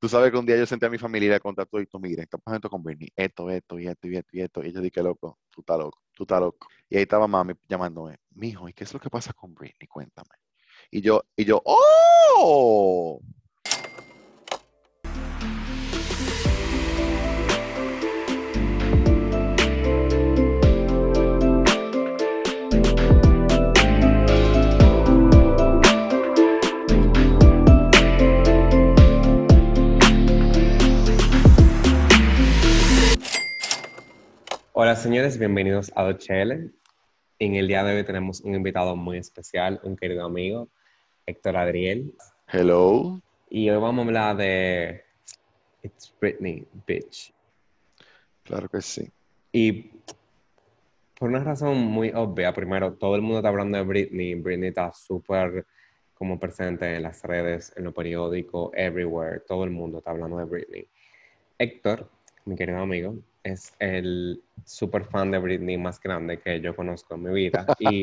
Tú sabes que un día yo senté a mi familia y le conté a todo y tú, mira, estamos haciendo con Britney, esto, esto, y esto, y esto, y esto. Y yo dije, loco, tú estás loco, tú estás loco. Y ahí estaba mami llamándome, mijo, ¿y qué es lo que pasa con Britney? Cuéntame. Y yo, y yo, ¡oh! Hola señores, bienvenidos a Dochele. En el día de hoy tenemos un invitado muy especial, un querido amigo, Héctor Adriel. Hello. Y hoy vamos a hablar de It's Britney, bitch. Claro que sí. Y por una razón muy obvia, primero, todo el mundo está hablando de Britney. Britney está súper como presente en las redes, en los periódicos, everywhere. Todo el mundo está hablando de Britney. Héctor, mi querido amigo, es el super fan de Britney más grande que yo conozco en mi vida. Y,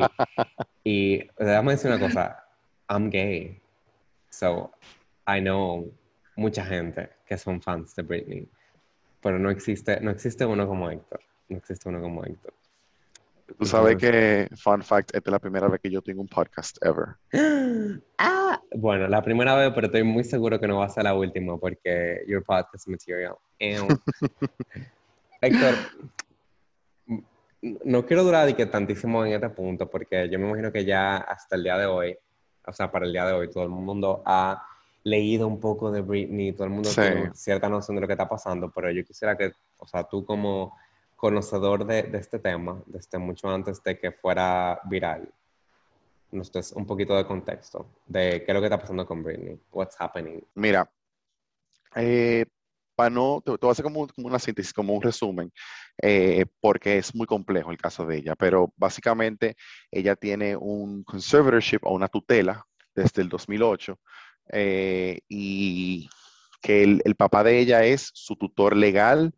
y déjame decir una cosa, I'm gay. So, I know mucha gente que son fans de Britney. Pero no existe, no existe uno como Héctor. No existe uno como Héctor. Tú sabes que, fun fact, esta es la primera vez que yo tengo un podcast ever. Ah, bueno, la primera vez, pero estoy muy seguro que no va a ser la última porque your podcast material. Héctor, no quiero durar que tantísimo en este punto, porque yo me imagino que ya hasta el día de hoy, o sea, para el día de hoy, todo el mundo ha leído un poco de Britney, todo el mundo tiene cierta noción de lo que está pasando, pero yo quisiera que, o sea, tú como conocedor de, este tema, desde mucho antes de que fuera viral, nos des un poquito de contexto de qué es lo que está pasando con Britney, what's happening. Mira, eh, para no, te, voy a hacer como, una síntesis, como un resumen, eh, porque es muy complejo el caso de ella, pero básicamente ella tiene un conservatorship o una tutela desde el 2008 eh, y que el, el, papá de ella es su tutor legal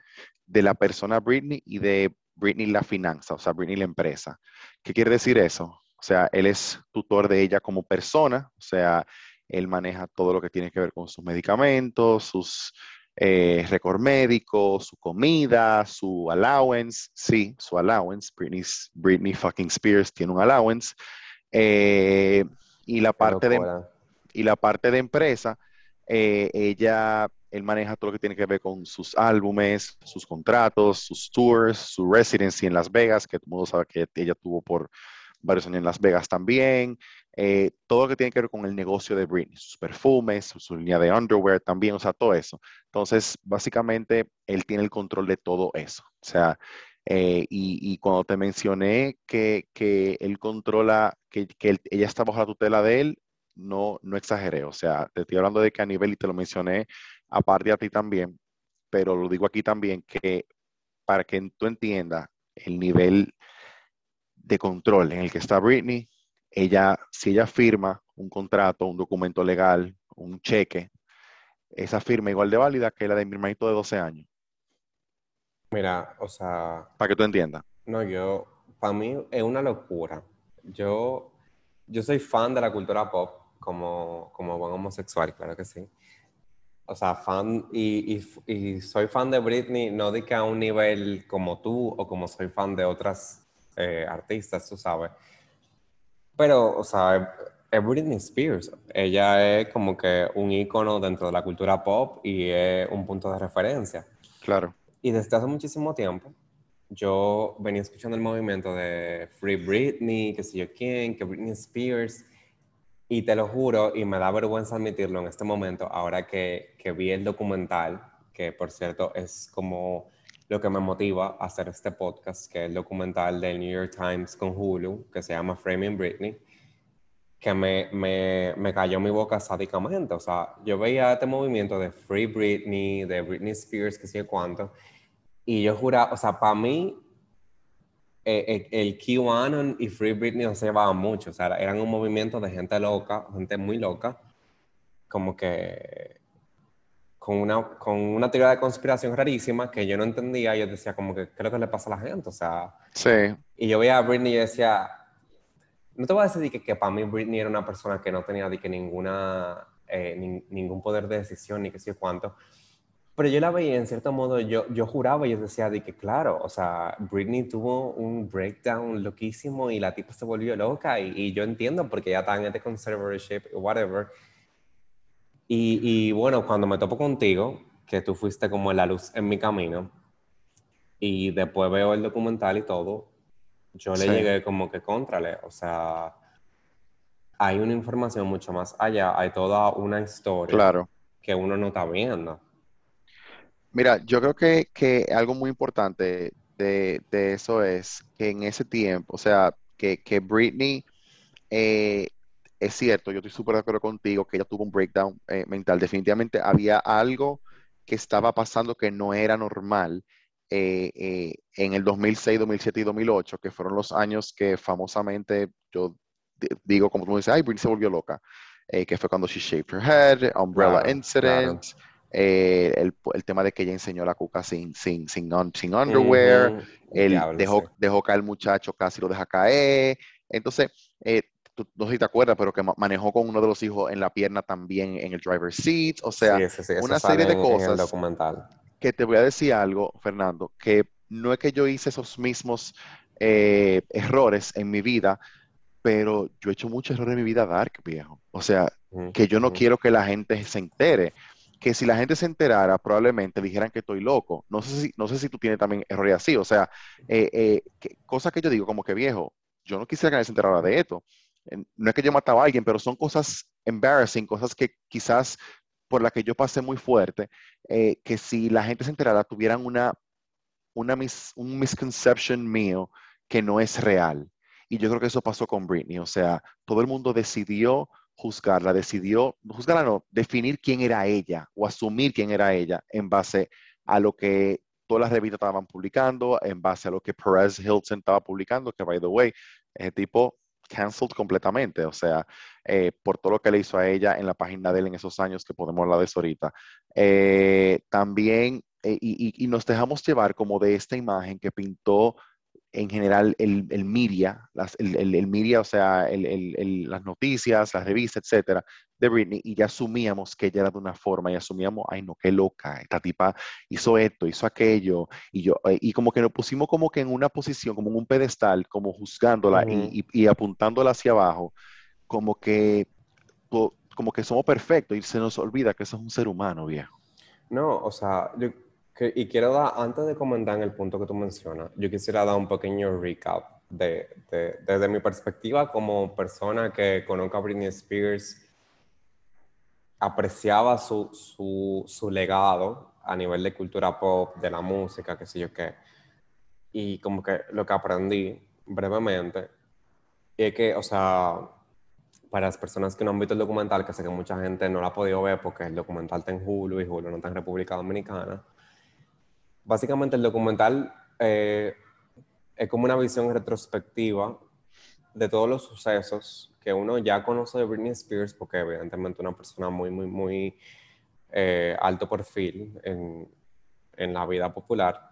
de la persona Britney y de Britney la finanza, o sea, Britney la empresa. ¿Qué quiere decir eso? O sea, él es tutor de ella como persona, o sea, él maneja todo lo que tiene que ver con sus medicamentos, sus eh, récord médico, su comida, su allowance, sí, su allowance, Britney, fucking Spears tiene un allowance, eh, y, la parte de, y la parte de empresa, eh, ella, él maneja todo lo que tiene que ver con sus álbumes, sus contratos, sus tours, su residency en Las Vegas, que todo el mundo sabe que ella tuvo por varios años en Las Vegas también, eh, todo lo que tiene que ver con el negocio de Britney, sus perfumes, su, línea de underwear también, o sea, todo eso. Entonces, básicamente, él tiene el control de todo eso. O sea, eh, y, cuando te mencioné que, él controla, que, ella está bajo la tutela de él, no, no exageré. O sea, te estoy hablando de que a nivel, y te lo mencioné aparte a ti también, pero lo digo aquí también, que para que tú entiendas el nivel de control en el que está Britney, ella, si ella firma un contrato, un documento legal, un cheque, esa firma igual de válida que la de mi hermanito de 12 años. Mira, o sea... Para que tú entiendas. No, yo, para mí es una locura. Yo, yo soy fan de la cultura pop como, como buen homosexual, claro que sí. O sea, fan, y, y, soy fan de Britney, no de que a un nivel como tú o como soy fan de otras eh, artistas, tú sabes pero, o sea, es Britney Spears. Ella es como que un icono dentro de la cultura pop y es un punto de referencia. Claro. Y desde hace muchísimo tiempo, yo venía escuchando el movimiento de Free Britney, que sé yo quién, que Britney Spears. Y te lo juro, y me da vergüenza admitirlo en este momento, ahora que, que vi el documental, que por cierto es como lo que me motiva a hacer este podcast, que es el documental del New York Times con Hulu, que se llama Framing Britney, que me, me, me cayó mi boca sádicamente. O sea, yo veía este movimiento de Free Britney, de Britney Spears, que sé cuánto, y yo juraba, o sea, para mí, eh, eh, el, QAnon y Free Britney no se llevaban mucho, o sea, eran un movimiento de gente loca, gente muy loca, como que con una, con una teoría de conspiración rarísima que yo no entendía. Yo decía, como que, ¿qué es lo que le pasa a la gente? O sea. Sí. Y yo veía a Britney y decía, no te voy a decir que, que para mí Britney era una persona que no tenía de que ninguna eh, ningún poder de decisión, ni qué sé cuánto. Pero yo la veía, en cierto modo, yo, yo juraba y yo decía de que, claro, o sea, Britney tuvo un breakdown loquísimo y la tipa se volvió loca y, y yo entiendo porque ya está en este conservatorship, whatever. Y, y, bueno, cuando me topo contigo, que tú fuiste como la luz en mi camino, y después veo el documental y todo, yo le llegué como que contrale, o sea, hay una información mucho más allá, hay toda una historia claro. que uno no está viendo. Mira, yo creo que, algo muy importante de, eso es que en ese tiempo, o sea, que, que Britney, eh, es cierto, yo estoy súper de acuerdo contigo que ella tuvo un breakdown eh, mental. Definitivamente había algo que estaba pasando que no era normal eh, en el 2006, 2007 y 2008, que fueron los años que famosamente yo digo, como tú dices, ay, Britney se volvió loca, que fue cuando she shaved her head, Umbrella Incident. Eh, el, el, tema de que ella enseñó la cuca sin, sin, sin, sin underwear, él dejó, dejó caer el muchacho, casi lo deja caer. Entonces, eh, no sé si te acuerdas, pero que manejó con uno de los hijos en la pierna también en el driver's seat. O sea, una serie de cosas. documental. Que te voy a decir algo, Fernando, que no es que yo hice esos mismos eh, errores en mi vida, pero yo he hecho muchos errores en mi vida dark, viejo. O sea, que yo no quiero que la gente se entere que si la gente se enterara, probablemente dijeran que estoy loco. No sé si, no sé si tú tienes también errores así. O sea, eh, eh, cosas que yo digo como que viejo, yo no quisiera que nadie se enterara de esto. No es que yo mataba a alguien, pero son cosas embarrassing, cosas que quizás por las que yo pasé muy fuerte, eh, que si la gente se enterara, tuvieran una, una un misconception mío que no es real. Y yo creo que eso pasó con Britney. O sea, todo el mundo decidió juzgarla, decidió, juzgarla no, definir quién era ella o asumir quién era ella en base a lo que todas las revistas estaban publicando, en base a lo que Perez Hilton estaba publicando, que by the way, ese tipo cancelled completamente, o sea, eh, por todo lo que le hizo a ella en la página de él en esos años, que podemos hablar de eso ahorita. Eh, también, eh, y, nos dejamos llevar como de esta imagen que pintó en general el, el media, el, el, media, o sea, las noticias, las revistas, etcétera, de Britney, y ya asumíamos que ella era de una forma, y asumíamos, ay no, qué loca, esta tipa hizo esto, hizo aquello, y yo, eh, y como que nos pusimos como que en una posición, como en un pedestal, como juzgándola y, y, apuntándola hacia abajo, como que, como que somos perfectos, y se nos olvida que eso es un ser humano, viejo. No, o sea, yo y quiero dar, antes de comentar en el punto que tú mencionas, yo quisiera dar un pequeño recap de, desde mi perspectiva como persona que conozco a Britney Spears, apreciaba su, su, su legado a nivel de cultura pop, de la música, qué sé yo qué. Y como que lo que aprendí brevemente es que, o sea, para las personas que no han visto el documental, que sé que mucha gente no lo ha podido ver porque el documental está en Hulu y Hulu no está en República Dominicana, básicamente el documental eh, es como una visión retrospectiva de todos los sucesos que uno ya conoce de Britney Spears, porque evidentemente una persona muy, muy, muy eh, alto perfil en, en, la vida popular,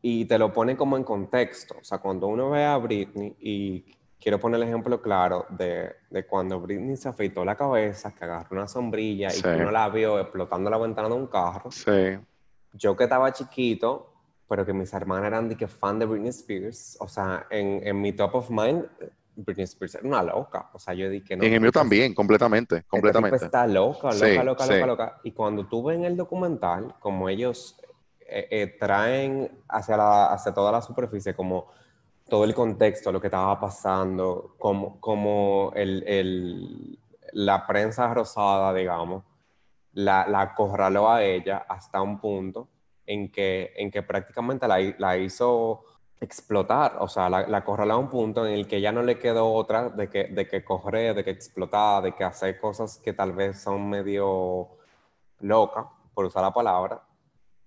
y te lo pone como en contexto. O sea, cuando uno ve a Britney, y quiero poner el ejemplo claro de, de cuando Britney se afeitó la cabeza, que agarró una sombrilla y uno la vio explotando la ventana de un carro. Sí yo que estaba chiquito, pero que mis hermanas eran de que fan de Britney Spears, o sea, en, en mi top of mind, Britney Spears era una loca. O sea, yo dije no. En el mío también, completamente, completamente. Está loca, loca, loca, loca, loca. Y cuando tú ves en el documental, como ellos eh, eh, traen hacia, la, hacia toda la superficie, como todo el contexto, lo que estaba pasando, como, como el, el, la prensa rosada, digamos, la, la acorraló a ella hasta un punto en que, en que prácticamente la, la hizo explotar, o sea, la, la, acorraló a un punto en el que ya no le quedó otra de que, de que correr, de que explotar, de que hacer cosas que tal vez son medio locas, por usar la palabra,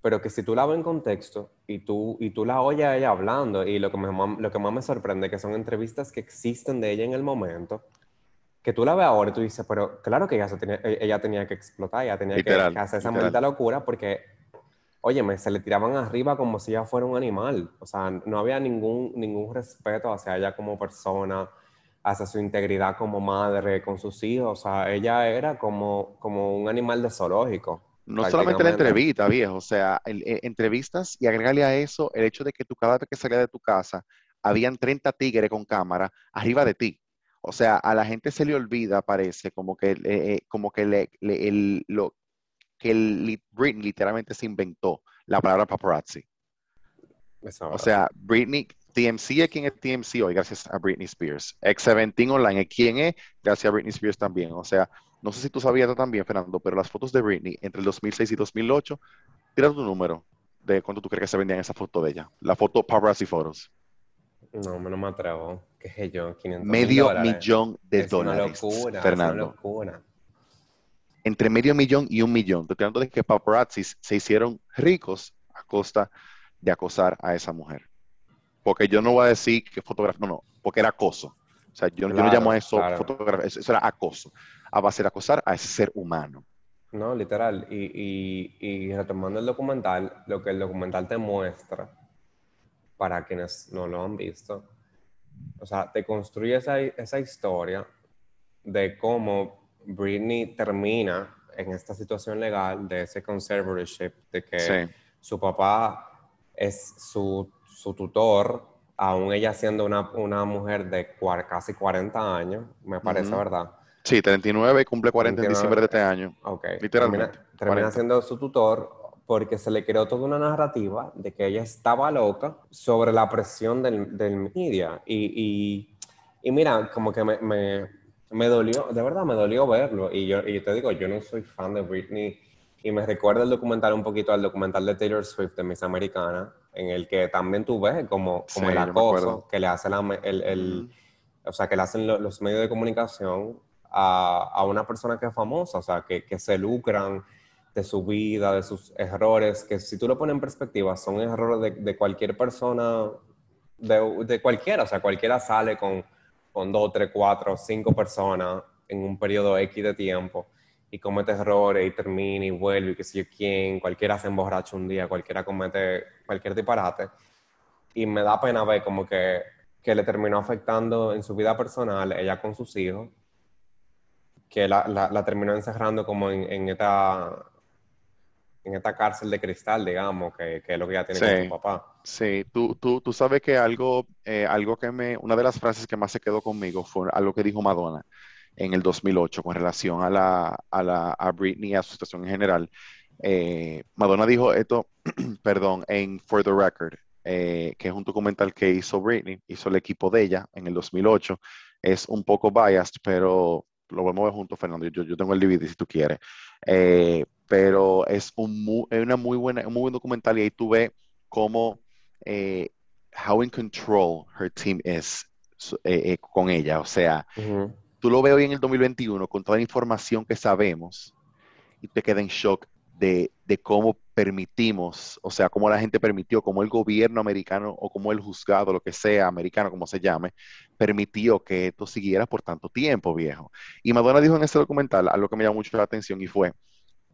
pero que si tú la ves en contexto y tú, y tú la oyes a ella hablando, y lo que, lo que más me sorprende que son entrevistas que existen de ella en el momento, que tú la ves ahora y tú dices, pero claro que ella, tenía, e-, ella tenía que explotar, ella tenía que, hacer esa maldita locura porque, óyeme, se le tiraban arriba como si ella fuera un animal. O sea, no había ningún, ningún respeto hacia ella como persona. hacia su integridad como madre con sus hijos. O sea, ella era como, como un animal de zoológico. No solamente la entrevista, viejo, o sea, eh, entrevistas y agregarle a eso el hecho de que tú cada vez que salías de tu casa, habían 30 tigres con cámara arriba de ti. O sea, a la gente se le olvida, parece, como que, eh, como que, le, el, lo, que el, Britney literalmente se inventó la palabra paparazzi. O sea, Britney, TMC es quien es TMC hoy, gracias a Britney Spears. X17 Online es quien es, gracias a Britney Spears también. O sea, no sé si tú sabías también, Fernando, pero las fotos de Britney entre el 2006 y 2008, tira tu número de cuánto tú crees que se vendían esa foto de ella. La foto paparazzi photos. No, no me atrevo. ¿Qué es yo? 500 Medio millón de dólares. Fernando. Es una locura. Entre medio millón y un millón. Estoy hablando de que paparazzi se hicieron ricos a costa de acosar a esa mujer. Porque yo no voy a decir que fotografía, no, no, porque era acoso. O sea, yo, no llamo a eso fotografía, eso, era acoso. A base de acosar a ese ser humano. No, literal. Y, y, y, retomando el documental, lo que el documental te muestra, para quienes no lo han visto, o sea, te construye esa, esa historia de cómo Britney termina en esta situación legal de ese conservatorship, de que su papá es su, su tutor, aún ella siendo una, una mujer de casi 40 años, me parece, ¿verdad? Sí, 39 y cumple 40 en diciembre de este año. Ok. Literalmente. Termina, siendo su tutor porque se le creó toda una narrativa de que ella estaba loca sobre la presión del, del media. Y, y, y, mira, como que me, me, me, dolió, de verdad me dolió verlo. Y yo, y te digo, yo no soy fan de Britney y me recuerda el documental un poquito al documental de Taylor Swift de Miss Americana, en el que también tú ves como, como el acoso que le hace el, el o sea, que le hacen los medios de comunicación a, a, una persona que es famosa, o sea, que, que, se lucran de su vida, de sus errores, que si tú lo pones en perspectiva, son errores de, de cualquier persona, de, de, cualquiera, o sea, cualquiera sale con, con dos, tres, cuatro, cinco personas en un periodo X de tiempo y comete errores y termina y vuelve y que sé yo quién, cualquiera se emborracha un día, cualquiera comete cualquier disparate. Y me da pena ver como que, que le terminó afectando en su vida personal, ella con sus hijos, que la, la, terminó encerrando como en, en, esta en esta cárcel de cristal, digamos, que, que es lo que ya tiene con su papá. Sí, tú, tú, tú sabes que algo, eh, algo que me, una de las frases que más se quedó conmigo fue algo que dijo Madonna en el 2008 con relación a, la, a, la, a Britney y a su situación en general. Eh, Madonna dijo esto, perdón, en For the Record, eh, que es un documental que hizo Britney, hizo el equipo de ella en el 2008. Es un poco biased, pero lo vamos a ver juntos, Fernando. Yo, yo tengo el DVD si tú quieres. Eh, pero es un una muy buena, un muy buen documental y ahí tú ves cómo, how in control her team is con ella. O sea, tú lo ves hoy en el 2021 con toda la información que sabemos y te queda en shock de, cómo permitimos, o sea, cómo la gente permitió, cómo el gobierno americano o como el juzgado, lo que sea, americano, como se llame, permitió que esto siguiera por tanto tiempo, viejo. Y Madonna dijo en ese documental algo que me llamó mucho la atención y fue,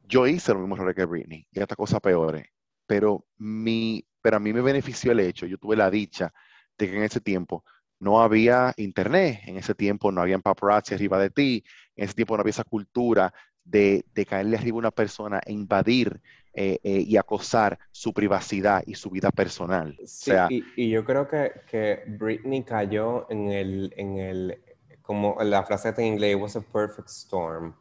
yo hice lo mismo error que Britney y hasta cosas peores, pero, mi, pero a mí me benefició el hecho, yo tuve la dicha de que en ese tiempo no había internet, en ese tiempo no había paparazzi arriba de ti, en ese tiempo no había esa cultura de, caerle arriba a una persona e invadir eh, eh, y acosar su privacidad y su vida personal. Sí, y, yo creo que, que, Britney cayó en el, en el, como la frase en inglés, was a perfect storm.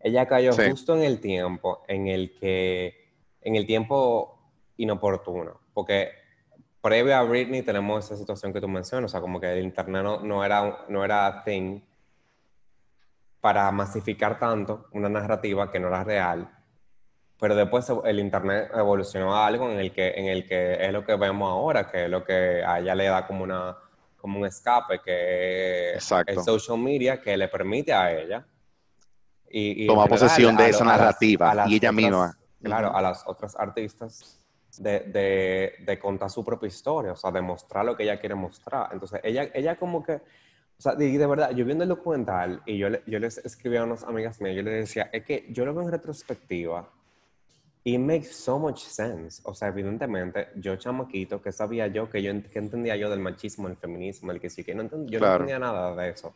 Ella cayó justo en el tiempo en el que, en el tiempo inoportuno, porque previo a Britney tenemos esa situación que tú mencionas, o sea, como que el internet no, era, no era thing para masificar tanto una narrativa que no era real, pero después el internet evolucionó a algo en el que, en el que es lo que vemos ahora, que es lo que a ella le da como, una, como un escape, que es el social media que le permite a ella y, tomar posesión de esa narrativa y ella misma. Claro, a las otras artistas de, de, contar su propia historia, o sea, de mostrar lo que ella quiere mostrar. Entonces, ella, ella como que, o sea, de, de verdad, yo viendo el documental y yo, yo les escribí a unas amigas mías, yo les decía, es que yo lo veo en retrospectiva It makes so much sense. O sea, evidentemente, yo chamaquito, que sabía yo, que yo que entendía yo del machismo, el feminismo, el que sí, que no yo no entendía nada de eso.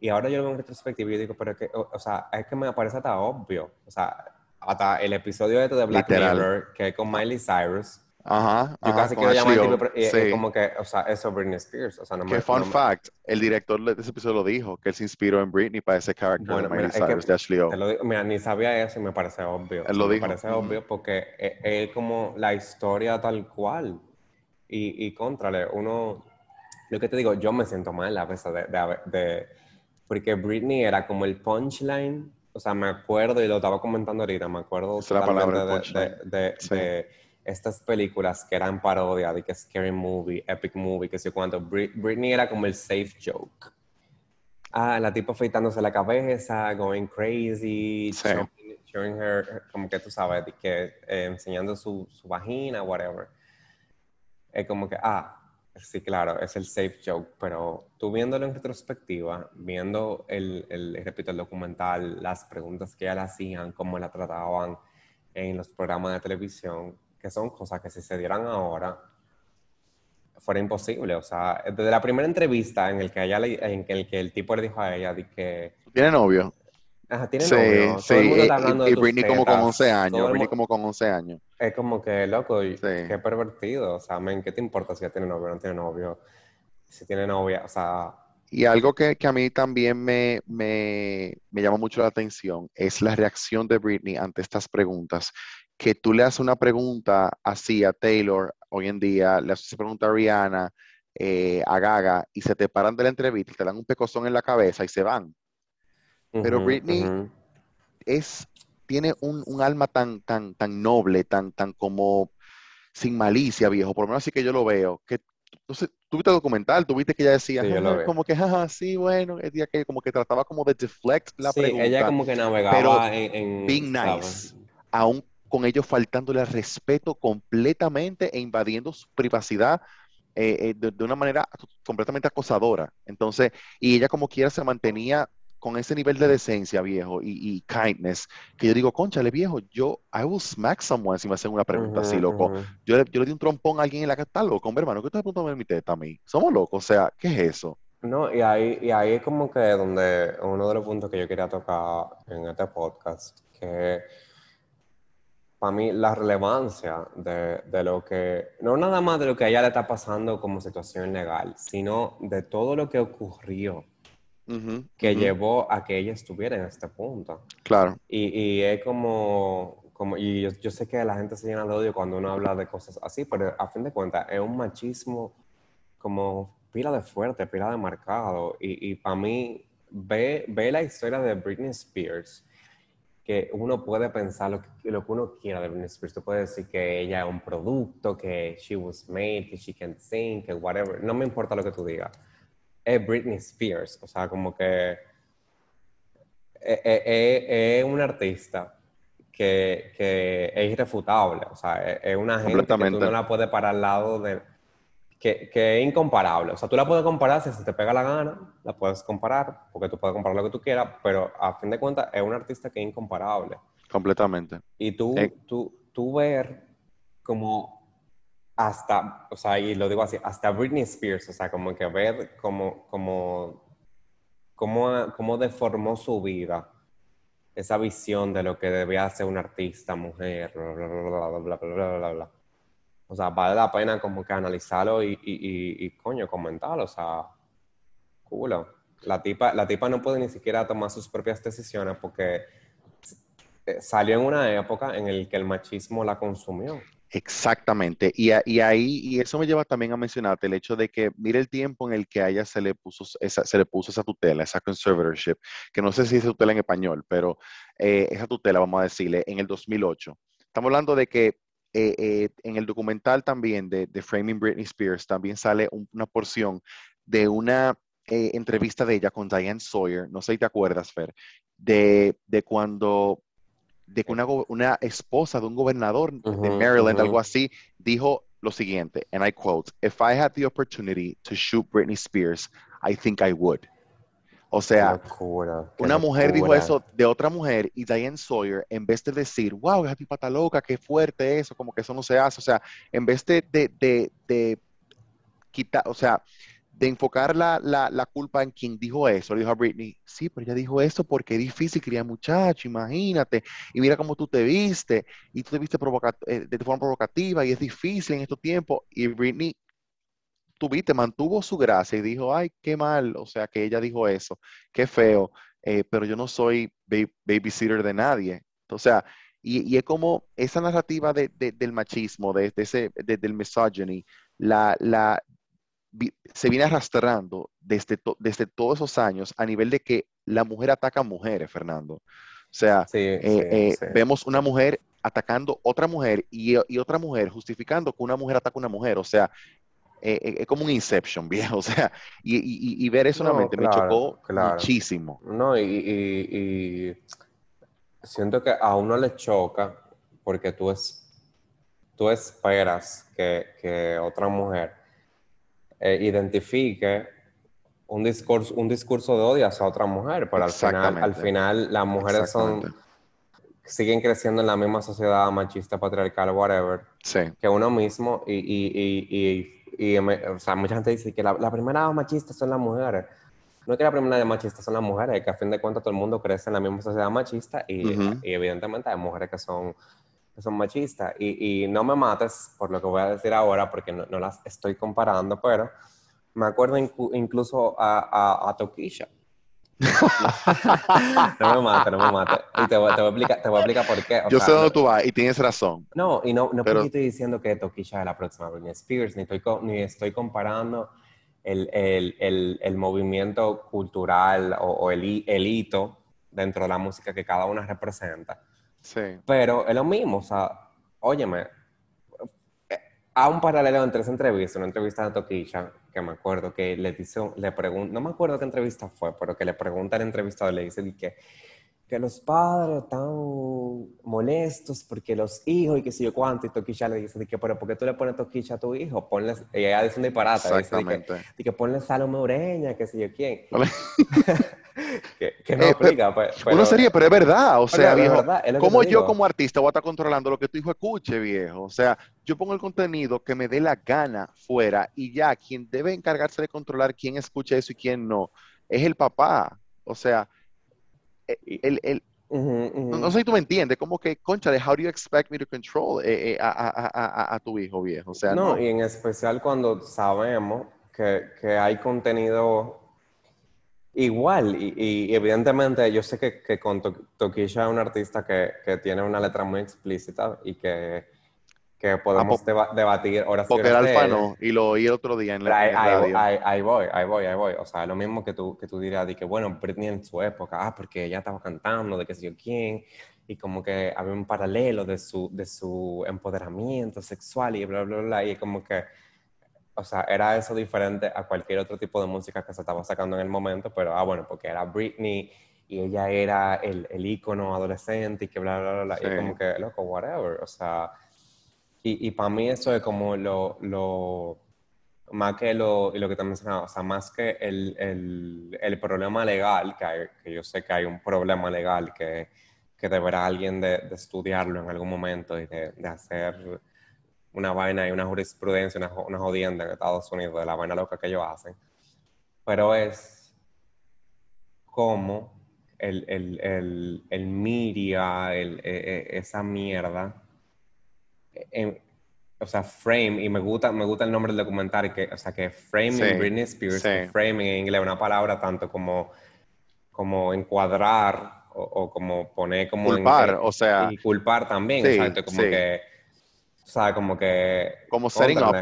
Y ahora yo lo veo en retrospectiva y digo, pero que, o, sea, es que me parece hasta obvio. O sea, hasta el episodio de, de Black Mirror, que es con Miley Cyrus, Ajá, Yo casi quiero llamar tipo, sí. como que, o sea, eso Britney Spears. O sea, no que fun fact, el director de ese episodio lo dijo, que él se inspiró en Britney para ese carácter bueno, de Miley Cyrus, de Ashley O. mira, ni sabía eso y me parece obvio. Él lo me dijo. Me parece obvio porque es, como la historia tal cual. Y, y contrale, uno, lo que te digo, yo me siento mal a veces de, de, de, porque Britney era como el punchline, o sea, me acuerdo y lo estaba comentando ahorita, me acuerdo es la palabra de, de, de estas películas que eran parodia de que Scary Movie, Epic Movie, que sé cuánto. Britney era como el safe joke. Ah, la tipo afeitándose la cabeza, going crazy, showing, her, como que tú sabes, que eh, enseñando su, su vagina, whatever. Es como que, ah, sí, claro, es el safe joke, pero tú viéndolo en retrospectiva, viendo el, el, repito, el documental, las preguntas que ella le hacían, cómo la trataban en los programas de televisión, que son cosas que si se dieran ahora, fuera imposible. O sea, desde la primera entrevista en el que, ella en el, que el tipo le dijo a ella de que... ¿Tiene novio? Ajá, tiene novio. Sí, y, y, Britney como con 11 años. Britney como con 11 años. Es como que, loco, qué pervertido. O sea, men, ¿qué te importa si ella tiene novio o no tiene novio? Si tiene novia, o sea... Y algo que, que a mí también me, me, me llama mucho la atención es la reacción de Britney ante estas preguntas que tú le haces una pregunta así a Taylor hoy en día, le haces una pregunta a Rihanna, eh, a Gaga, y se te paran de la entrevista y te dan un pecozón en la cabeza y se van. Pero Britney es, tiene un, alma tan, tan, tan noble, tan, tan como sin malicia, viejo. Por lo menos así que yo lo veo. Que, entonces, tú viste el documental, tú viste que ella decía, como que, jaja, sí, bueno, el día que como que trataba como de deflect la sí, ella como que navegaba en, Being nice. Aún con ellos faltándole respeto completamente e invadiendo su privacidad eh, eh, de, una manera completamente acosadora. Entonces, y ella como quiera se mantenía con ese nivel de decencia, viejo, y, kindness, que yo digo, conchale, viejo, yo, I will smack someone si me hacen una pregunta así, loco. yo, le, yo, le, di un trompón a alguien en la que está loco, hermano, ¿qué te preguntando mi teta a mí? Somos locos, o sea, ¿qué es eso? No, y ahí, y ahí es como que donde uno de los puntos que yo quería tocar en este podcast, que para mí la relevancia de, de, lo que, no nada más de lo que a ella le está pasando como situación legal, sino de todo lo que ocurrió que llevó a que ella estuviera en este punto. Claro. Y, y es como, como y yo, yo, sé que la gente se llena de odio cuando uno habla de cosas así, pero a fin de cuentas es un machismo como pila de fuerte, pila de marcado. Y, y para mí, ve, ve la historia de Britney Spears que uno puede pensar lo que, lo que uno quiera de Britney Spears. Tú puedes decir que ella es un producto, que she was made, que she can sing, que whatever. No me importa lo que tú digas. Es Britney Spears. O sea, como que es, es, un artista que, que, es irrefutable. O sea, es, una gente que tú no la puedes parar al lado de que, que, es incomparable. O sea, tú la puedes comparar si se te pega la gana, la puedes comparar, porque tú puedes comparar lo que tú quieras, pero a fin de cuentas es un artista que es incomparable. Completamente. Y tú, eh. tú, tú ver como hasta, o sea, y lo digo así, hasta Britney Spears, o sea, como que ver como, como, cómo, cómo deformó su vida, esa visión de lo que debía ser un artista, mujer, bla, bla, bla, bla, bla, bla, bla, bla. O sea, vale la pena como que analizarlo y, y, y, coño, comentarlo. O sea, culo. La tipa, la tipa no puede ni siquiera tomar sus propias decisiones porque eh, salió en una época en la que el machismo la consumió. Exactamente. Y, y, ahí, y eso me lleva también a mencionarte el hecho de que mire el tiempo en el que a ella se le puso esa, se le puso esa tutela, esa conservatorship, que no sé si es tutela en español, pero eh, esa tutela, vamos a decirle, en el 2008. Estamos hablando de que eh, eh, en el documental también de, Framing Britney Spears también sale una porción de una eh, entrevista de ella con Diane Sawyer, no sé si te acuerdas, Fer, de, de cuando de que una, una, esposa de un gobernador de Maryland, algo así, dijo lo siguiente, and I quote, if I had the opportunity to shoot Britney Spears, I think I would. O sea, Locura, una mujer dijo eso de otra mujer y Diane Sawyer, en vez de decir, wow, esa tipa está loca, qué fuerte eso, como que eso no se hace, o sea, en vez de, de, de, de quitar, o sea, de enfocar la, la, la culpa en quien dijo eso, le dijo a Britney, sí, pero ella dijo eso porque es difícil criar muchacho, imagínate, y mira cómo tú te viste, y tú te viste provoca- eh, de forma provocativa, y es difícil en estos tiempos, y Britney, tuviste, mantuvo su gracia y dijo, ay, qué mal, o sea, que ella dijo eso, qué feo, eh, pero yo no soy ba- babysitter de nadie. O sea, y, y es como esa narrativa de- de- del machismo, de, de ese, de- del misogyny, la, la, se viene arrastrando desde, to- desde todos esos años a nivel de que la mujer ataca a mujeres, Fernando. O sea, Sí, eh, sí, eh, sí. vemos una mujer atacando otra mujer y, y otra mujer justificando que una mujer ataca a una mujer. O sea, eh, eh, es como un Inception, viejo. O sea, y, y- y ver eso No, nuevamente me chocó claro. muchísimo. No, y, siento que a uno le choca porque tú, es, tú esperas que, que otra mujer eh, identifique un discurso, un discurso de odio hacia otra mujer, pero al final, al final las mujeres son, siguen creciendo en la misma sociedad machista, patriarcal, whatever, Sí, que uno mismo y, y, y, y, y o sea, mucha gente dice que la, la primera machista son las mujeres. No es que la primera machista son las mujeres, es que a fin de cuentas todo el mundo crece en la misma sociedad machista y, Ujú. y evidentemente hay mujeres que son, que son machistas. Y, y no me mates por lo que voy a decir ahora porque no, no las estoy comparando, pero me acuerdo incluso a, a, a Tokisha. no me mates, no me mates. Y te voy, te voy a explicar, te voy a explicar por qué. o yo sea, sé no- dónde tú vas y tienes razón. no, y no, no Pero- porque estoy diciendo que Tokisha es la próxima Britney Spears, ni estoy, ni estoy comparando el, el, el, el movimiento cultural o, o el, el hito dentro de la música que cada una representa. Sí, Pero es lo mismo, o sea, óyeme, a un paralelo entre esa entrevista, una entrevista de Tokisha, que me acuerdo que le dice, le pregunta, no me acuerdo qué entrevista fue, pero que le pregunta al entrevistador, le dice di que, que los padres están molestos porque los hijos y que sé yo cuánto, y Tokisha le dice, di que, pero ¿por qué tú le pones Tokisha a tu hijo? Ponle, y ella dice un disparate, dice di que, que ponle Salome Ureña, que sé yo quién, Vale. que, que no Eh, pero, Uno sería, pero es verdad, o sea, viejo, verdad, es lo que ¿cómo te yo como artista voy a estar controlando lo que tu hijo escuche, viejo? O sea, yo pongo el contenido que me dé la gana fuera y ya, quien debe encargarse de controlar quién escucha eso y quién no, es el papá. O sea, eh, el, el- no, no sé si tú me entiendes, como que, concha, de how do you expect me to control eh, eh, a, a- a- a- a tu hijo, viejo? O sea, no, no. y en especial cuando sabemos que, que hay contenido igual. Y, y evidentemente yo sé que, que con To- Tokisha es un artista que, que tiene una letra muy explícita y que, que podemos po- deba- debatir horas Porque el horas de alfa ella. no, y lo oí el otro día en la, ahí, voy, ahí voy, ahí voy. O sea, lo mismo que tú, que tú dirás de que, bueno, Britney en su época, ah, porque ella estaba cantando, de que sé yo quién, y como que había un paralelo de su, de su empoderamiento sexual y bla, bla, bla, y como que, o sea, era eso diferente a cualquier otro tipo de música que se estaba sacando en el momento, pero, ah, bueno, porque era Britney y ella era el, el ícono adolescente y que bla, bla, bla, bla, y Sí. como que, loco, whatever, o sea, y, y para mí eso es como lo, lo más que lo, y lo que te mencionaba, o sea, más que el, el, el problema legal, que, hay- que yo sé que hay un problema legal que, que deberá alguien de, de estudiarlo en algún momento y de, de hacer una vaina y una jurisprudencia, una, una jodienda en Estados Unidos de la vaina loca que ellos hacen. Pero es como el, el, el, el media, el, eh, eh, esa mierda, en- o sea, frame, y me gusta, me gusta el nombre del documental, que, o sea, que framing Sí, Britney Spears, sí. framing en inglés, una palabra tanto como, como encuadrar o, o como poner como Culpar, en- o sea, y culpar también, sí, exacto, como que, o sea, como que, como setting up.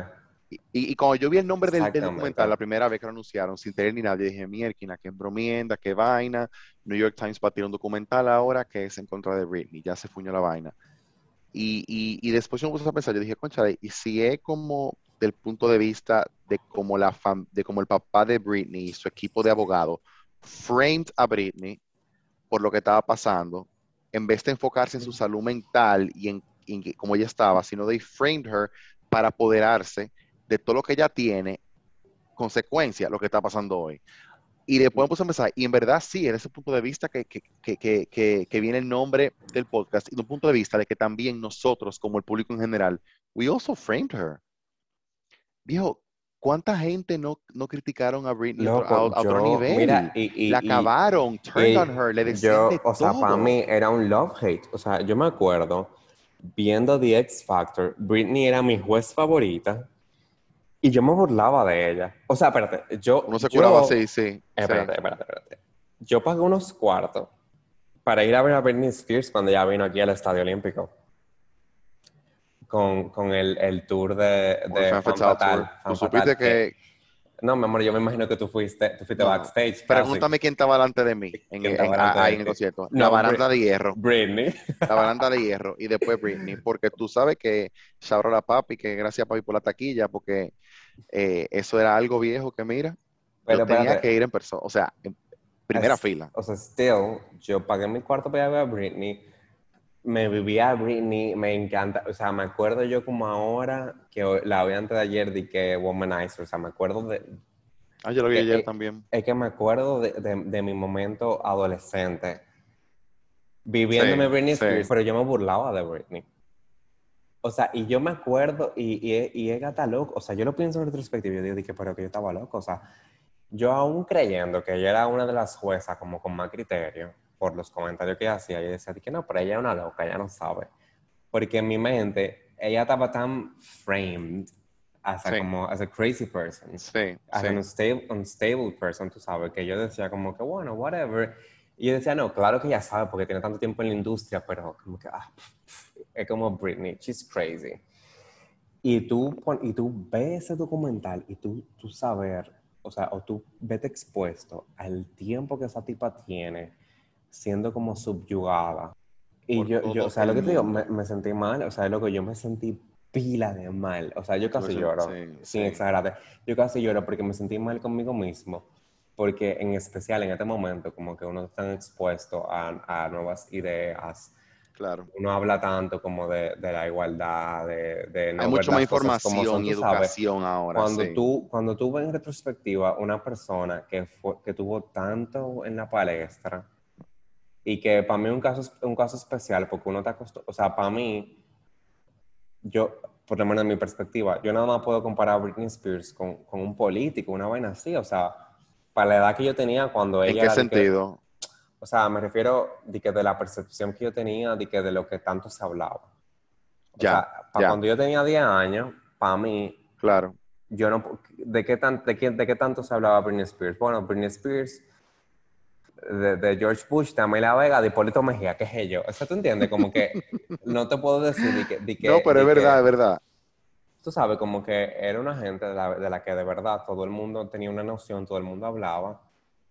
Y, y cuando yo vi el nombre del, del documental la primera vez que lo anunciaron, sin tener ni nadie, dije, mierda, qué bromienda, qué vaina. New York Times va a tirar un documental ahora que es en contra de Britney, ya se fuñó la vaina. Y, y, y después yo me puse a pensar, yo dije, concha, y si es como del punto de vista de como, la fam- de como el papá de Britney y su equipo de abogados framed a Britney por lo que estaba pasando, en vez de enfocarse en su salud mental y en, cómo ella estaba, sino they framed her para apoderarse de todo lo que ella tiene, consecuencia, lo que está pasando hoy. Y después puse a pensar, y en verdad sí, en ese punto de vista que, que, que, que, que viene el nombre del podcast, y de un punto de vista de que también nosotros, como el público en general, we also framed her. Viejo, ¿cuánta gente no, no criticaron a Britney a, Loco, a otro yo- nivel? mira, y- y- la y- acabaron, turned y on her, le decían yo, de o sea, todo. para mí era un love-hate. O sea, yo me acuerdo viendo The X Factor, Britney era mi juez favorita y yo me burlaba de ella. O sea, espérate, yo... Uno se yo- curaba así, sí. sí. Espérate, espérate, espérate. Yo pagué unos cuartos para ir a ver a Britney Spears cuando ella vino aquí al Estadio Olímpico. Con, con el, el tour de, de Fan Fatal. Tour. Fan Tú supiste que, No, mi amor, yo me imagino que tú fuiste, tú fuiste No, backstage. casi. pregúntame quién estaba delante de mí en, ¿Quién en- de el concierto. No, la baranda de hierro. Britney. La baranda de hierro y después Britney, porque tú sabes que Shaura la papi, que gracias papi por la taquilla, porque eh, eso era algo viejo que mira, Pero yo tenía espérate. que ir en persona, o sea, en primera fila. O sea, still, yo pagué mi cuarto para ir a ver a Britney. Me vivía a Britney, me encanta. O sea, me acuerdo yo como ahora que hoy- la vi antes de ayer de que Womanizer. O sea, me acuerdo de. Ah, yo lo vi ayer eh, también. Es que me acuerdo de, de- de mi momento adolescente. Viviéndome Sí, Britney sí. Spears, pero yo me burlaba de Britney. O sea, y yo me acuerdo, y, y, y ella está loco. O sea, yo lo pienso en retrospectiva yo digo, dije, pero que yo estaba loco. O sea, yo aún creyendo que ella era una de las juezas como con más criterio por los comentarios que hacía, yo decía que no, pero ella es una loca, ella no sabe. Porque en mi mente, ella estaba tan framed as a, Sí. como, as a crazy person, Sí, as sí. an unstable, unstable person, tú sabes, que yo decía como que, bueno, whatever. Y yo decía, no, claro que ella sabe porque tiene tanto tiempo en la industria, pero como que, ah, es como Britney, she's crazy. Y tú, y tú ves ese documental y tú, tú saber, o sea, o tú vete expuesto al tiempo que esa tipa tiene siendo como subyugada. Y Por yo, yo, o sea, lo que te digo, me, me sentí mal, o sea, loco, yo me sentí pila de mal. O sea, yo casi lloro, sí, sin sí. exagerarte. Yo casi lloro porque me sentí mal conmigo mismo. Porque en especial en este momento, como que uno está expuesto a, a nuevas ideas, Claro. uno habla tanto como de, de la igualdad, de, de no Hay mucho más información son, y tú sabes. educación ahora. Cuando sí. tú, cuando tú ves en retrospectiva una persona que, fue, que tuvo tanto en la palestra y que para mí es un caso, un caso especial porque uno está acostumbrado, o sea, para mí, yo, por lo menos en mi perspectiva, yo nada más puedo comparar a Britney Spears con, con un político, una vaina así, o sea, para la edad que yo tenía cuando ¿En ella... qué era de que- sentido? o sea, me refiero de que de la percepción que yo tenía, de que de lo que tanto se hablaba. O Ya, sea, para ya. cuando yo tenía 10 años, para mí, Claro. yo no, ¿de qué, tan, de, qué, de qué tanto se hablaba Britney Spears? Bueno, Britney Spears, de, de George Bush, de Amelia Vega, de Hipólito Mejía, qué sé yo. Eso tú entiendes, como que no te puedo decir de que... de que- no, pero es que- verdad, es verdad. Tú sabes, como que era una gente de la, de la que de verdad todo el mundo tenía una noción, todo el mundo hablaba.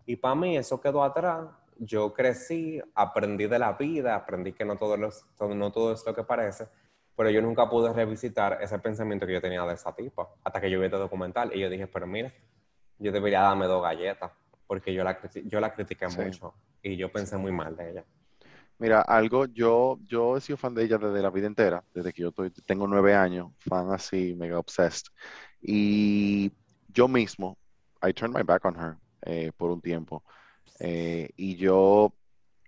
Y para mí eso quedó atrás. Yo crecí, aprendí de la vida, aprendí que no todo, los, todo- no todo es lo que parece, pero yo nunca pude revisitar ese pensamiento que yo tenía de esa tipa, hasta que yo vi este documental y yo dije, pero mira, yo debería darme dos galletas, porque yo la, yo la critiqué Sí. mucho y yo pensé muy mal de ella. Mira, algo, yo, yo he sido fan de ella desde la vida entera, desde que yo estoy- tengo nueve años, fan así, mega obsessed. Y yo mismo, I turned my back on her eh, por un tiempo. Eh, y yo,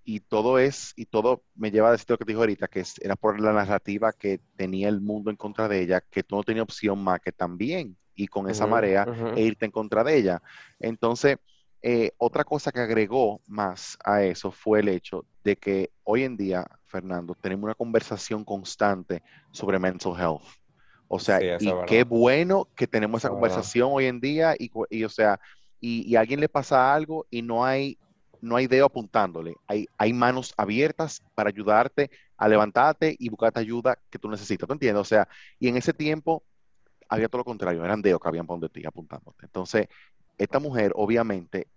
y todo es, y todo me lleva a decir lo que te dijo ahorita, que es- era por la narrativa que tenía el mundo en contra de ella, que tú no tenías opción más que también, y con esa Ujú, marea, ujú. e irte en contra de ella. Entonces, eh, otra cosa que agregó más a eso fue el hecho de que hoy en día, Fernando, tenemos una conversación constante sobre mental health. O sea, Sí, y verdad. qué bueno que tenemos esa verdad. conversación hoy en día y, o sea, y, y a alguien le pasa algo y no hay, no hay dedo apuntándole. Hay, hay manos abiertas para ayudarte a levantarte y buscarte ayuda que tú necesitas. ¿Tú entiendes? O sea, y en ese tiempo había todo lo contrario, eran dedos que habían donde ti apuntándote. Entonces, esta mujer, obviamente,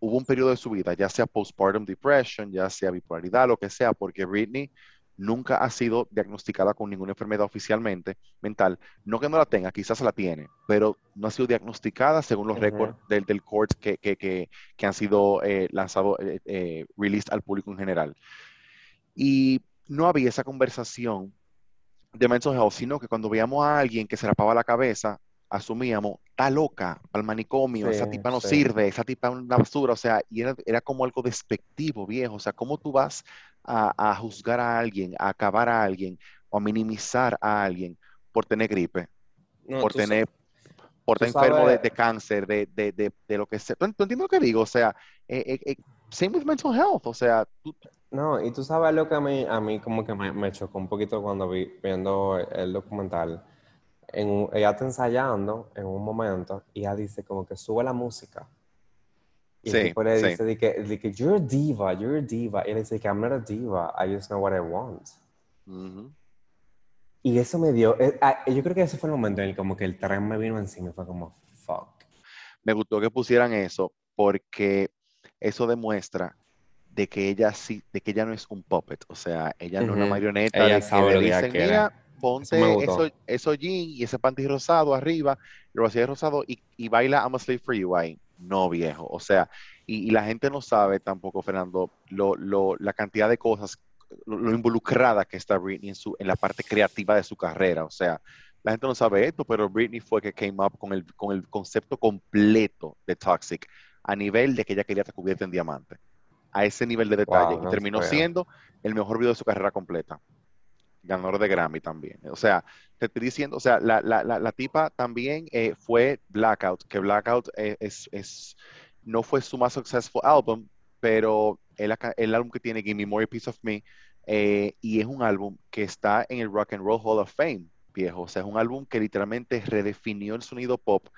hubo un periodo de su vida, ya sea postpartum depression, ya sea bipolaridad, lo que sea, porque Britney nunca ha sido diagnosticada con ninguna enfermedad oficialmente mental. No que no la tenga, quizás la tiene, pero no ha sido diagnosticada según los récords del, del court que, que, que, que han sido eh, lanzados, eh, eh, released al público en general. Y no había esa conversación de mental health, sino que cuando veíamos a alguien que se rapaba la cabeza, asumíamos está loca, al manicomio, esa Sí, tipa no sí. sirve, esa tipa es una basura, o sea, y era, era como algo despectivo, viejo, o sea, ¿cómo tú vas a, a juzgar a alguien, a acabar a alguien o a minimizar a alguien por tener gripe, No, por tener, por tú estar enfermo de, sabes- de cáncer, de, de, de, de lo que sea? ¿Tú, tú entiendes lo que digo? O sea, eh, eh, eh, same with mental health, o sea, tú, No, y tú sabes lo que a mí, a mí como que me, me chocó un poquito cuando vi viendo el documental. En un- ella está ensayando en un momento y ella dice como que sube la música. Y Sí, el tipo le sí. dice de que, de que you're a diva, you're a diva. Y él dice que I'm not a diva, I just know what I want. ujú. Y eso me dio, eh, ah, yo creo que ese fue el momento en el como que el tren me vino encima y fue como, fuck. me gustó que pusieran eso porque eso demuestra de que ella sí, de que ella no es un puppet, o sea, ella no es una marioneta Ella de que le dicen, mira, ponte eso, eso jean y ese panty rosado arriba, lo hacía rosado y, y baila I'm a slave for you ahí. No, viejo, o sea, y, y la gente no sabe tampoco, Fernando, lo, lo, la cantidad de cosas, lo, lo involucrada que está Britney en, su, en la parte creativa de su carrera, o sea, la gente no sabe esto, pero Britney fue que came up con el, con el concepto completo de Toxic, a nivel de que ella quería estar cubierta en diamante. A ese nivel de detalle. Wow, y terminó siendo el mejor video de su carrera completa. Ganador de Grammy también. O sea, te estoy diciendo, o sea, la, la, la, la tipa también eh, fue Blackout, que Blackout eh, es, es, no fue su más successful álbum, pero el, el álbum que tiene Give Me More Piece of Me, eh, y es un álbum que está en el Rock and Roll Hall of Fame, viejo. O sea, es un álbum que literalmente redefinió el sonido pop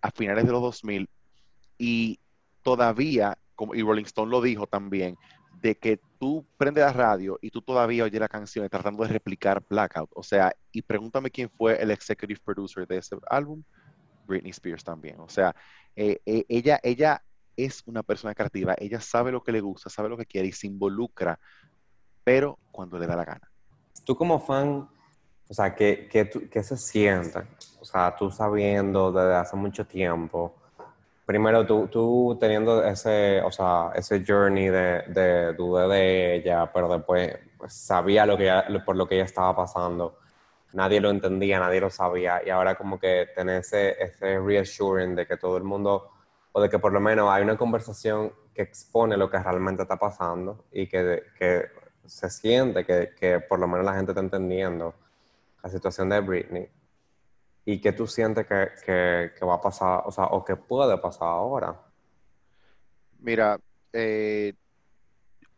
a finales de los 2000 y todavía, como, y Rolling Stone lo dijo también, de que tú prendes la radio y tú todavía oyes la canción tratando de replicar Blackout. O sea, y pregúntame quién fue el executive producer de ese álbum, Britney Spears también. O sea, eh, eh, ella, ella es una persona creativa, ella sabe lo que le gusta, sabe lo que quiere y se involucra, pero cuando le da la gana. Tú como fan, o sea, ¿qué, qué, qué se siente? O sea, tú sabiendo desde hace mucho tiempo, primero tú, teniendo ese, o sea, ese journey de, de dudé de ella, pero después pues, sabía lo que ella- por lo que ella estaba pasando. Nadie lo entendía, nadie lo sabía. Y ahora como que tener ese, ese reassuring de que todo el mundo, o de que por lo menos hay una conversación que expone lo que realmente está pasando y que, que se siente que, que por lo menos la gente está entendiendo la situación de Britney y que tú sientes que, que, que va a pasar, o sea, o que puede pasar ahora. Mira, eh,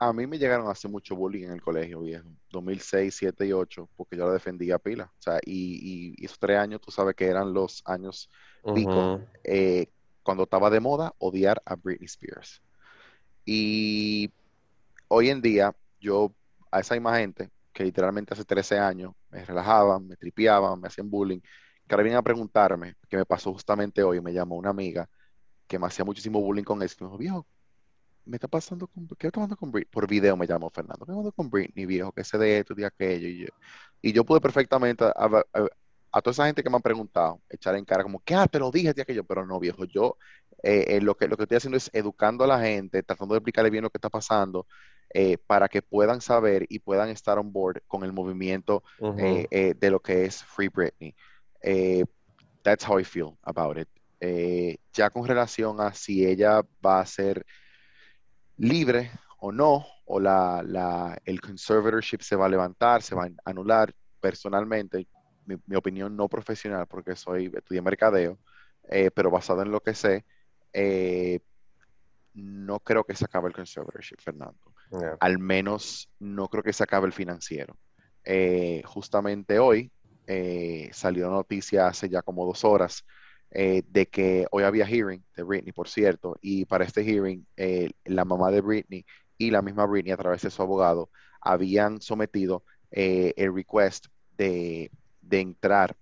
a mí me llegaron a hacer mucho bullying en el colegio, viejo. 2006, 7 y 8, porque yo la defendía pila. O sea, y, y- esos tres años, tú sabes que eran los años pico, eh, cuando estaba de moda odiar a Britney Spears. Y hoy en día, yo a esa misma gente que literalmente hace 13 años me relajaban, me tripeaban, me hacían bullying, que ahora vienen a preguntarme, que me pasó justamente hoy, me llamó una amiga que me hacía muchísimo bullying con eso, y me dijo, viejo, me está pasando con, ¿qué está pasando con Britney? Por video me llamó Fernando, ¿qué está pasando con Britney, viejo? Que sé de esto, de aquello, y yo, y yo pude perfectamente, a, a- a- a toda esa gente que me han preguntado, echar en cara como, ¿qué? Ah, te lo dije de aquello, pero no, viejo, yo eh, eh, lo que, lo que estoy haciendo es educando a la gente, tratando de explicarle bien lo que está pasando, eh, para que puedan saber y puedan estar on board con el movimiento eh, eh, de lo que es Free Britney. Eh, that's how I feel about it. Eh, ya con relación a si ella va a ser libre o no, o la, la- el conservatorship se va a levantar, se va a anular, personalmente, mi, mi opinión no profesional, porque soy estudié mercadeo, eh, pero basado en lo que sé, eh, no creo que se acabe el conservatorship, Fernando Yeah. al menos no creo que se acabe el financiero. Eh, justamente hoy eh, salió noticia hace ya como dos horas eh, de que hoy había hearing de Britney, por cierto, y para este hearing eh, la mamá de Britney y la misma Britney a través de su abogado habían sometido eh, el request de, de entrar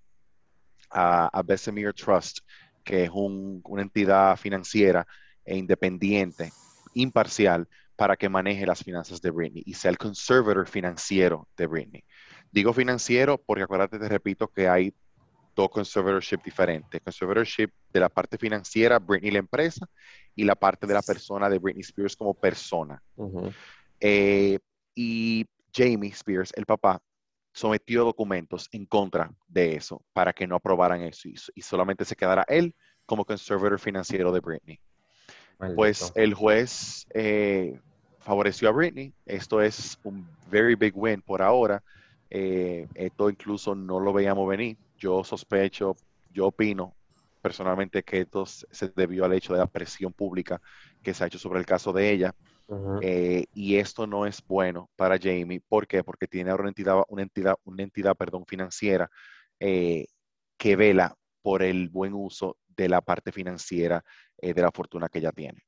a, a Bessemer Trust, que es un- una entidad financiera e independiente, imparcial, para que maneje las finanzas de Britney y sea el conservator financiero de Britney. Digo financiero porque acuérdate, te repito, que hay dos conservatorship diferentes. Conservatorship de la parte financiera, Britney la empresa, y la parte de la persona de Britney Spears como persona. Eh, y Jamie Spears, el papá, sometió documentos en contra de eso para que no aprobaran eso y, y solamente se quedara él como conservator financiero de Britney. Pues el juez eh, favoreció a Britney. Esto es un very big win por ahora. Eh, esto incluso no lo veíamos venir. Yo sospecho, yo opino personalmente que esto se debió al hecho de la presión pública que se ha hecho sobre el caso de ella. Eh, y esto no es bueno para Jamie. ¿Por qué? Porque tiene una entidad, una entidad, una entidad perdón, financiera eh, que vela por el buen uso de la parte financiera de la fortuna que ella tiene.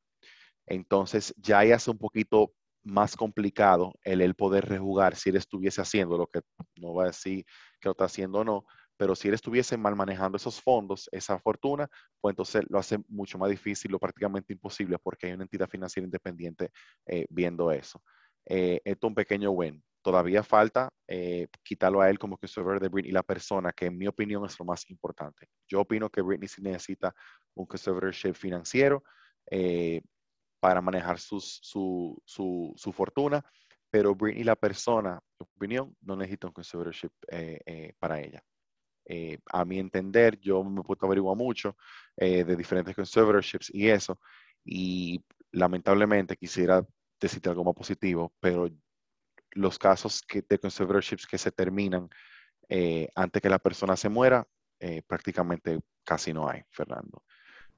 Entonces, ya hace un poquito más complicado el, el poder rejugar si él estuviese haciendo lo que no va a decir que lo está haciendo o no, pero si él estuviese mal manejando esos fondos, esa fortuna, pues entonces lo hace mucho más difícil o prácticamente imposible porque hay una entidad financiera independiente eh, viendo eso. Eh, esto es un pequeño win. Todavía falta eh, quitarlo a él como que conservador de Britney y la persona, que en mi opinión es lo más importante. Yo opino que Britney sí necesita un conservatorship financiero para manejar su, su, fortuna, pero Britney, la persona, en mi opinión, no necesita un conservatorship eh, eh, para ella. Eh, a mi entender, yo me he a averiguar mucho de diferentes conservatorships y eso, y lamentablemente quisiera decirte algo más positivo, pero los casos de conservatorships que se terminan antes que la persona se muera, prácticamente casi no hay, Fernando.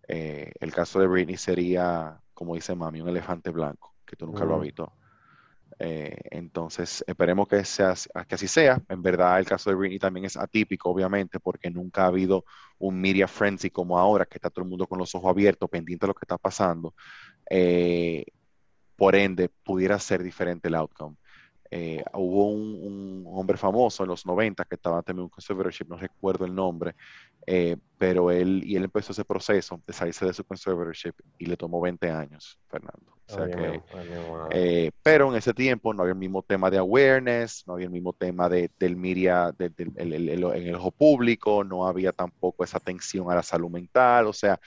El caso de Britney sería como dice mami, un elefante blanco, que tú nunca lo has mm. visto. Eh, entonces, esperemos que, sea, que así sea. En verdad, el caso de Britney también es atípico, obviamente, porque nunca ha habido un media frenzy como ahora, que está todo el mundo con los ojos abiertos, pendiente de lo que está pasando. Eh, por ende, pudiera ser diferente el outcome. Eh, hubo un, hombre famoso en los 90 que estaba también un conservatorship, no recuerdo el nombre, eh, pero él, y él empezó ese proceso de salirse de su conservatorship y le tomó 20 años, Fernando. Eh, pero en ese tiempo no había el mismo tema de awareness, no había el mismo tema de, del media en el ojo público, no había tampoco esa atención a la salud mental, o sea,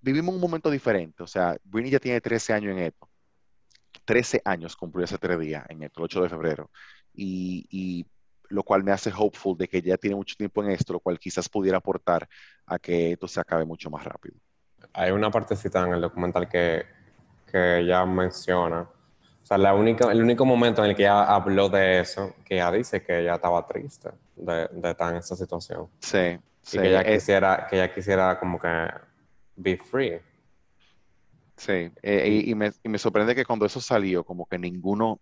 vivimos un momento diferente, o sea, Britney ya tiene 13 años en esto 13 años cumplió ese tres días, en el 8 de febrero, y, lo cual me hace hopeful de que ya tiene mucho tiempo en esto, lo cual quizás pudiera aportar a que esto se acabe mucho más rápido. Hay una partecita en el documental que, que ella menciona, o sea, la única, el único momento en el que ella habló de eso, que ella dice que ella estaba triste de, de estar en esa situación. Sí. Y que ella quisiera, que ella quisiera como que be free. Sí, eh, y, me, y, me, sorprende que cuando eso salió, como que ninguno,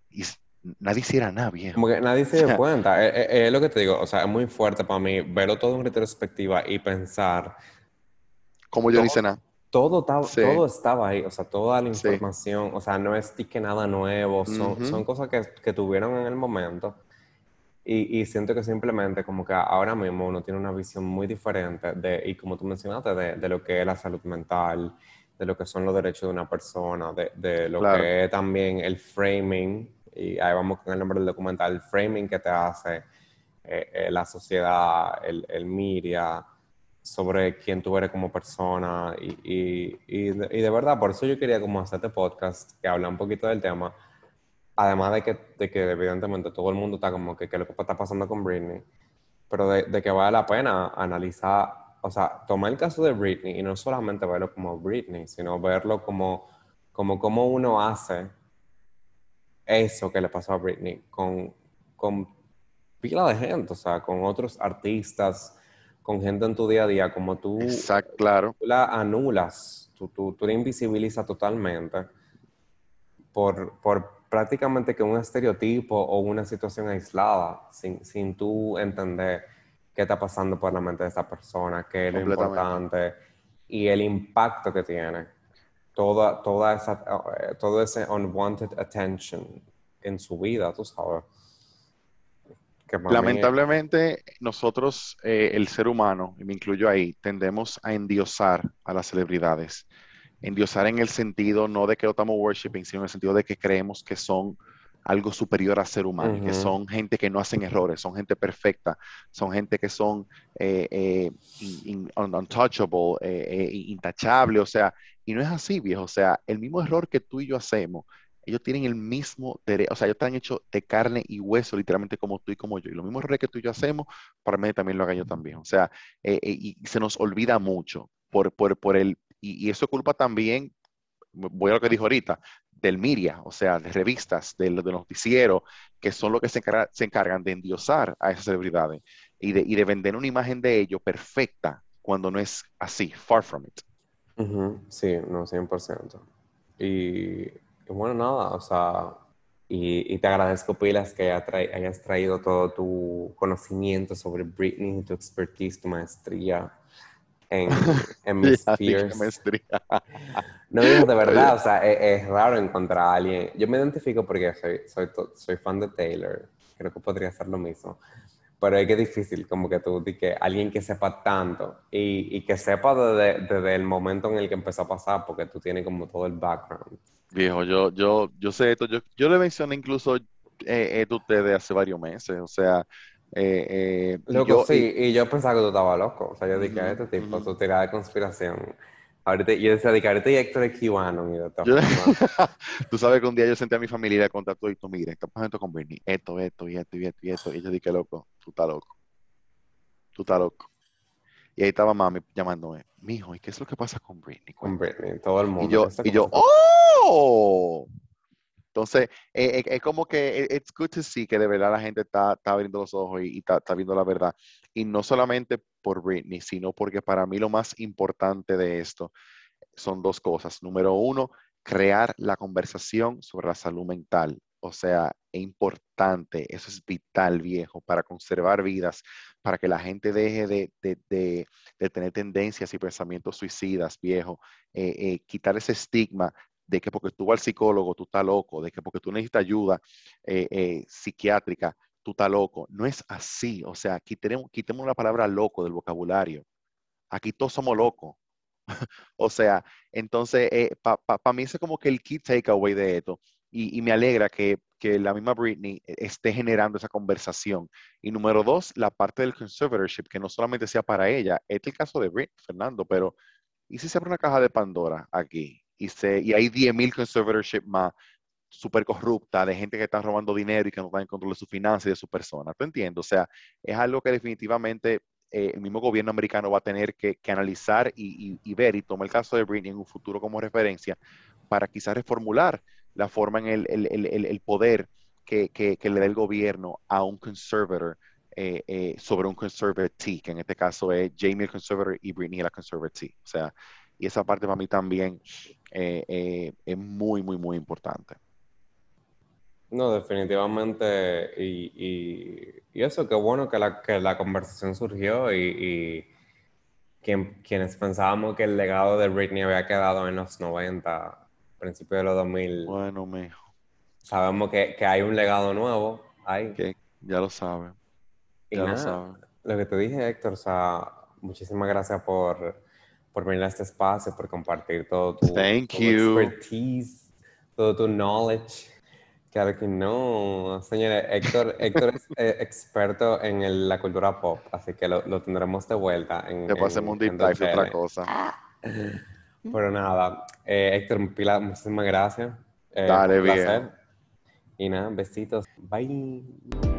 nadie hiciera nada bien. Como que nadie se dio cuenta. Eh, eh, es, lo que te digo, o sea, es muy fuerte para mí verlo todo en retrospectiva y pensar. Como yo no hice nada. Todo estaba, todo estaba ahí, o sea, toda la información, o sea, no es que nada nuevo, son, son cosas que, que, tuvieron en el momento. Y, y, siento que simplemente como que ahora mismo uno tiene una visión muy diferente de, y como tú mencionaste, de, de lo que es la salud mental de lo que son los derechos de una persona, de, de lo que es también el framing, y ahí vamos con el nombre del documental, el framing que te hace eh, eh, la sociedad, el, el, media, sobre quién tú eres como persona, y, y, y, de, verdad, por eso yo quería como hacer este podcast, que habla un poquito del tema, además de que, de que evidentemente todo el mundo está como que qué es lo que está pasando con Britney, pero de, de que vale la pena analizar o sea, tomar el caso de Britney y no solamente verlo como Britney, sino verlo como, como cómo uno hace eso que le pasó a Britney con, con pila de gente, o sea, con otros artistas, con gente en tu día a día, como tú, Exacto, claro. la anulas, tú, tú, tú la invisibilizas totalmente por, por prácticamente que un estereotipo o una situación aislada, sin, sin tú entender qué está pasando por la mente de esa persona, qué es lo importante y el impacto que tiene. Toda, toda esa, eh, todo ese unwanted attention en su vida, tú sabes. Lamentablemente, nosotros, eh, el ser humano, y me incluyo ahí, tendemos a endiosar a las celebridades. Endiosar en el sentido no de que lo estamos worshiping, sino en el sentido de que creemos que son algo superior a ser humano, que son gente que no hacen errores, son gente perfecta, son gente que son eh, eh, untouchable, eh, intachable, o sea, y no es así, viejo, o sea, el mismo error que tú y yo hacemos, ellos tienen el mismo derecho, o sea, ellos están hechos de carne y hueso, literalmente como tú y como yo, y los mismos errores que tú y yo hacemos, para mí también lo hagan yo también, o sea, y se nos olvida mucho por, por, por el, y, y eso culpa también, voy a lo que dijo ahorita, del media, o sea, de revistas, de, de noticieros, que son los que se, encarga, se encargan de endiosar a esas celebridades y de, y de, vender una imagen de ellos perfecta cuando no es así, far from it. Uh -huh. Sí, no, 100%. Y, y, bueno, nada, o sea, y, y te agradezco, Pilas, que haya tra hayas traído todo tu conocimiento sobre Britney, tu expertise, tu maestría en, en Miss Spears. No, de verdad, o sea, es, es, raro encontrar a alguien. Yo me identifico porque soy, soy, soy fan de Taylor, creo que podría ser lo mismo. Pero es que es difícil, como que tú, que alguien que sepa tanto y, y que sepa desde, desde, el momento en el que empezó a pasar, porque tú tienes como todo el background. Viejo, yo, yo, yo sé esto, yo, yo le mencioné incluso eh, esto a ustedes hace varios meses, o sea, eh, eh, Loco, yo, sí, y, y, yo pensaba que tú estabas loco. O sea, yo dije, uh -huh, este tipo, uh -huh. tu tirada de conspiración. Ahorita, yo decía, de que ahorita y Héctor es cubano. Y de yo, tú sabes que un día yo senté a mi familia y le conté todo y tú, mire, está pasando con Bernie, esto, esto, y esto, y esto, y esto. Y yo dije, loco, tú estás loco. Tú estás loco. Y ahí estaba mami llamándome, mijo, ¿y qué es lo que pasa con Britney? Con Britney, todo el mundo. Y yo, y yo ¡oh! Entonces, es, eh, es, como que it's good to see que de verdad la gente está, abriendo los ojos y, está, viendo la verdad. Y no solamente por Britney, sino porque para mí lo más importante de esto son dos cosas. Número uno, crear la conversación sobre la salud mental. O sea, es importante, eso es vital, viejo, para conservar vidas, para que la gente deje de, tener tendencias y pensamientos suicidas, viejo, eh, eh, quitar ese estigma de que porque tú vas al psicólogo, tú estás loco, de que porque tú necesitas ayuda eh, eh, psiquiátrica, tú estás loco. No es así. O sea, quitemos, quitemos la palabra loco del vocabulario. Aquí todos somos locos. o sea, entonces, eh, para pa, mí es como que el key takeaway de esto. Y, y me alegra que, que, la misma Britney esté generando esa conversación. Y número dos, la parte del conservatorship, que no solamente sea para ella. Este es el caso de Britney, Fernando, pero ¿y si se abre una caja de Pandora aquí? Y, se, y hay 10.000 conservatorship más súper corrupta, de gente que está robando dinero y que no está en control de su finanzas y de su persona. ¿Tú entiendes? O sea, es algo que definitivamente eh, el mismo gobierno americano va a tener que, analizar y, ver y tomar el caso de Britney en un futuro como referencia para quizás reformular la forma en el, el, el, poder que, le da el gobierno a un conservator eh, eh, sobre un conservatee, que en este caso es Jamie el conservator y Britney la conservatee. O sea, y esa parte para mí también eh, eh, es muy, muy, muy importante. No, definitivamente. Y, y, y, eso, qué bueno que la, que la conversación surgió y, y quien, quienes pensábamos que el legado de Britney había quedado en los 90, principios de los 2000. Bueno, mijo. Sabemos que, que hay un legado nuevo ahí. Que ya lo saben. Ya nada, lo saben. Lo que te dije, Héctor, o sea, muchísimas gracias por por venir a este espacio, por compartir todo tu, Thank tu you. expertise, todo tu knowledge. Claro que no, señores. Héctor, Héctor es eh, experto en el, la cultura pop, así que lo, lo tendremos de vuelta. En, Te pasemos un deep dive otra cosa. Pero nada, eh, Héctor, Pila, muchísimas gracias. Eh, Dale, un placer. bien. Y nada, besitos. Bye.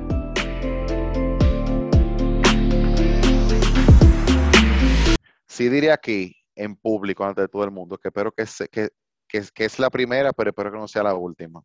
Sí diré aquí, en público, ante todo el mundo, que espero que, se, que, es la primera, pero espero que no sea la última.